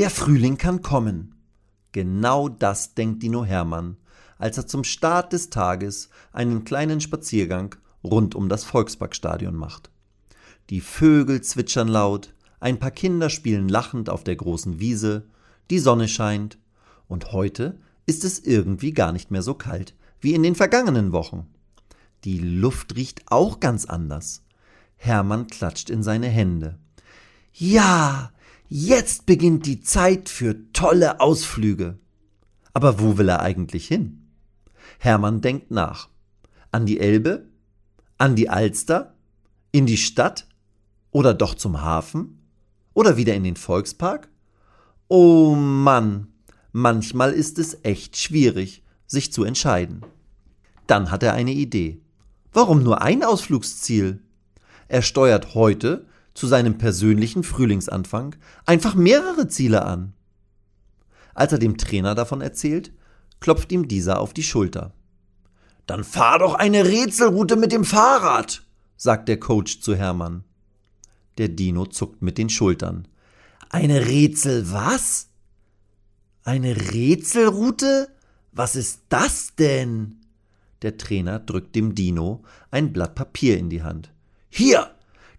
Der Frühling kann kommen. Genau das denkt Dino Hermann, als er zum Start des Tages einen kleinen Spaziergang rund um das Volksparkstadion macht. Die Vögel zwitschern laut, ein paar Kinder spielen lachend auf der großen Wiese, die Sonne scheint, und heute ist es irgendwie gar nicht mehr so kalt wie in den vergangenen Wochen. Die Luft riecht auch ganz anders. Hermann klatscht in seine Hände. Ja, jetzt beginnt die Zeit für tolle Ausflüge. Aber wo will er eigentlich hin? Hermann denkt nach. An die Elbe? An die Alster? In die Stadt? Oder doch zum Hafen? Oder wieder in den Volkspark? Oh Mann, manchmal ist es echt schwierig, sich zu entscheiden. Dann hat er eine Idee. Warum nur ein Ausflugsziel? Er steuert heute zu seinem persönlichen Frühlingsanfang einfach mehrere Ziele an. Als er dem Trainer davon erzählt, klopft ihm dieser auf die Schulter. Dann fahr doch eine Rätselroute mit dem Fahrrad, sagt der Coach zu Hermann. Der Dino zuckt mit den Schultern. Eine Rätsel was? Eine Rätselroute? Was ist das denn? Der Trainer drückt dem Dino ein Blatt Papier in die Hand. Hier,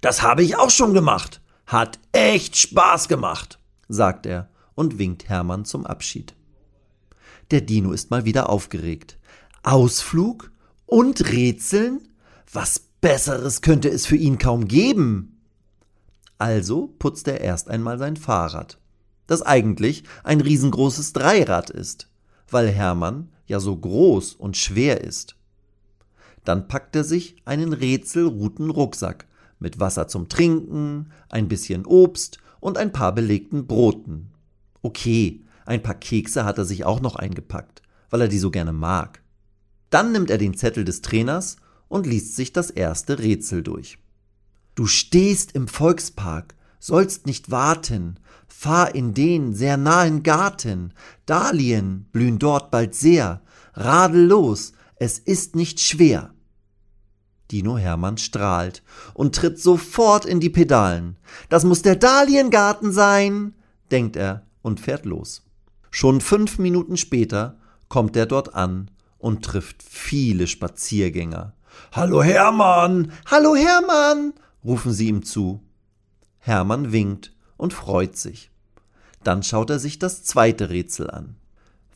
das habe ich auch schon gemacht. Hat echt Spaß gemacht, sagt er und winkt Hermann zum Abschied. Der Dino ist mal wieder aufgeregt. Ausflug und Rätseln? Was Besseres könnte es für ihn kaum geben. Also putzt er erst einmal sein Fahrrad, das eigentlich ein riesengroßes Dreirad ist, weil Hermann ja so groß und schwer ist. Dann packt er sich einen rätselruten Rucksack mit Wasser zum Trinken, ein bisschen Obst und ein paar belegten Broten. Okay, ein paar Kekse hat er sich auch noch eingepackt, weil er die so gerne mag. Dann nimmt er den Zettel des Trainers und liest sich das erste Rätsel durch. Du stehst im Volkspark, sollst nicht warten, fahr in den sehr nahen Garten, Dahlien blühen dort bald sehr, radel los, es ist nicht schwer. Dino Hermann strahlt und tritt sofort in die Pedalen. Das muss der Dahliengarten sein, denkt er und fährt los. Schon fünf Minuten später kommt er dort an und trifft viele Spaziergänger. Hallo Hermann! Hallo Hermann! rufen sie ihm zu. Hermann winkt und freut sich. Dann schaut er sich das zweite Rätsel an.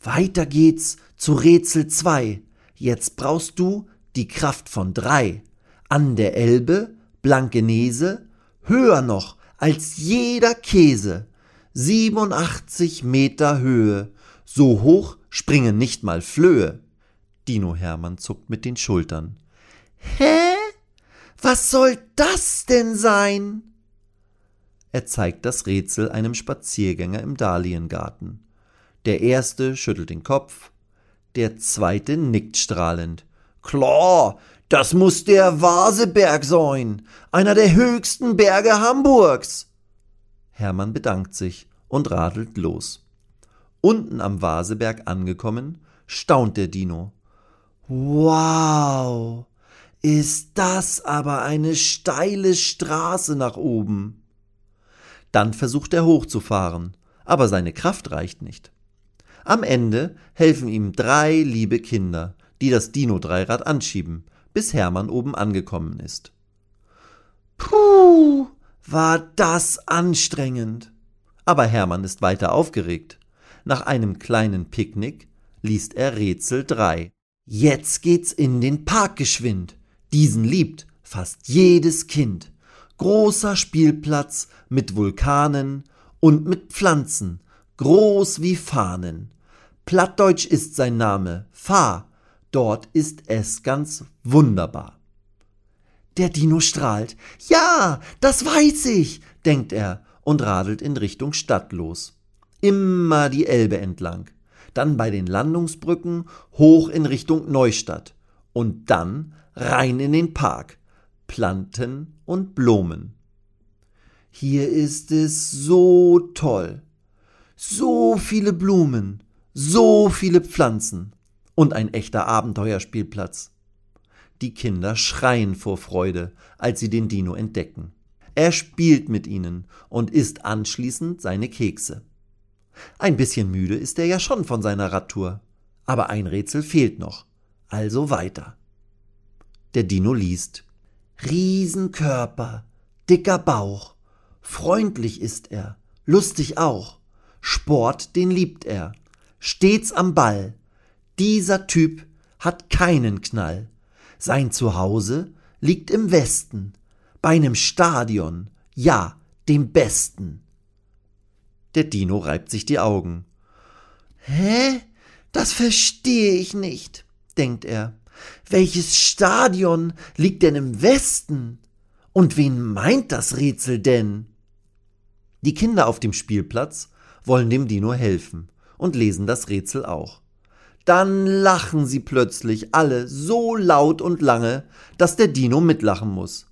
Weiter geht's zu Rätsel zwei. Jetzt brauchst du die Kraft von drei. An der Elbe, Blankenese, höher noch als jeder Käse. 87 Meter Höhe. So hoch springen nicht mal Flöhe. Dino Hermann zuckt mit den Schultern. Hä? Was soll das denn sein? Er zeigt das Rätsel einem Spaziergänger im Dahliengarten. Der erste schüttelt den Kopf, der zweite nickt strahlend. Klar, das muss der Vaseberg sein, einer der höchsten Berge Hamburgs. Hermann bedankt sich und radelt los. Unten am Vaseberg angekommen, staunt der Dino. Wow, ist das aber eine steile Straße nach oben. Dann versucht er hochzufahren, aber seine Kraft reicht nicht. Am Ende helfen ihm drei liebe Kinder, die das Dino-Dreirad anschieben, bis Hermann oben angekommen ist. Puh, war das anstrengend. Aber Hermann ist weiter aufgeregt. Nach einem kleinen Picknick liest er Rätsel 3. Jetzt geht's in den Park geschwind. Diesen liebt fast jedes Kind. Großer Spielplatz mit Vulkanen und mit Pflanzen, groß wie Fahnen. Plattdeutsch ist sein Name, Fahr, dort ist es ganz wunderbar. Der Dino strahlt. Ja, das weiß ich, denkt er und radelt in Richtung Stadt los. Immer die Elbe entlang, dann bei den Landungsbrücken hoch in Richtung Neustadt und dann rein in den Park, Planten und Blumen. Hier ist es so toll. So viele Blumen, so viele Pflanzen und ein echter Abenteuerspielplatz. Die Kinder schreien vor Freude, als sie den Dino entdecken. Er spielt mit ihnen und isst anschließend seine Kekse. Ein bisschen müde ist er ja schon von seiner Radtour, aber ein Rätsel fehlt noch, also weiter. Der Dino liest Riesenkörper, dicker Bauch, freundlich ist er, lustig auch, Sport, den liebt er, stets am Ball, dieser Typ hat keinen Knall, sein Zuhause liegt im Westen, bei nem Stadion, ja, dem besten. Der Dino reibt sich die Augen. Hä? Das verstehe ich nicht, denkt er. Welches Stadion liegt denn im Westen? Und wen meint das Rätsel denn? Die Kinder auf dem Spielplatz wollen dem Dino helfen und lesen das Rätsel auch. Dann lachen sie plötzlich alle so laut und lange, dass der Dino mitlachen muss.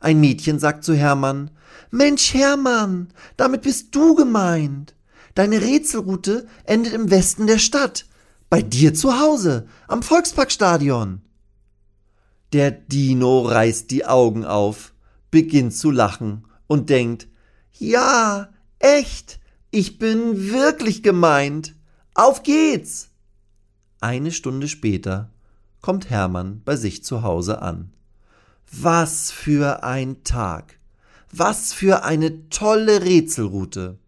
Ein Mädchen sagt zu Hermann Mensch, Hermann, damit bist du gemeint. Deine Rätselroute endet im Westen der Stadt, bei dir zu Hause, am Volksparkstadion. Der Dino reißt die Augen auf, beginnt zu lachen und denkt Ja, echt, ich bin wirklich gemeint. Auf geht's! Eine Stunde später kommt Hermann bei sich zu Hause an. Was für ein Tag! Was für eine tolle Rätselroute!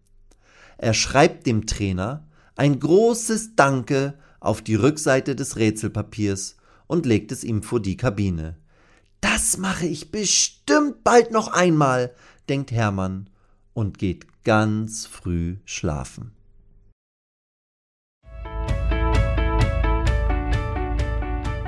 Er schreibt dem Trainer ein großes Danke auf die Rückseite des Rätselpapiers und legt es ihm vor die Kabine. Das mache ich bestimmt bald noch einmal, denkt Hermann und geht ganz früh schlafen.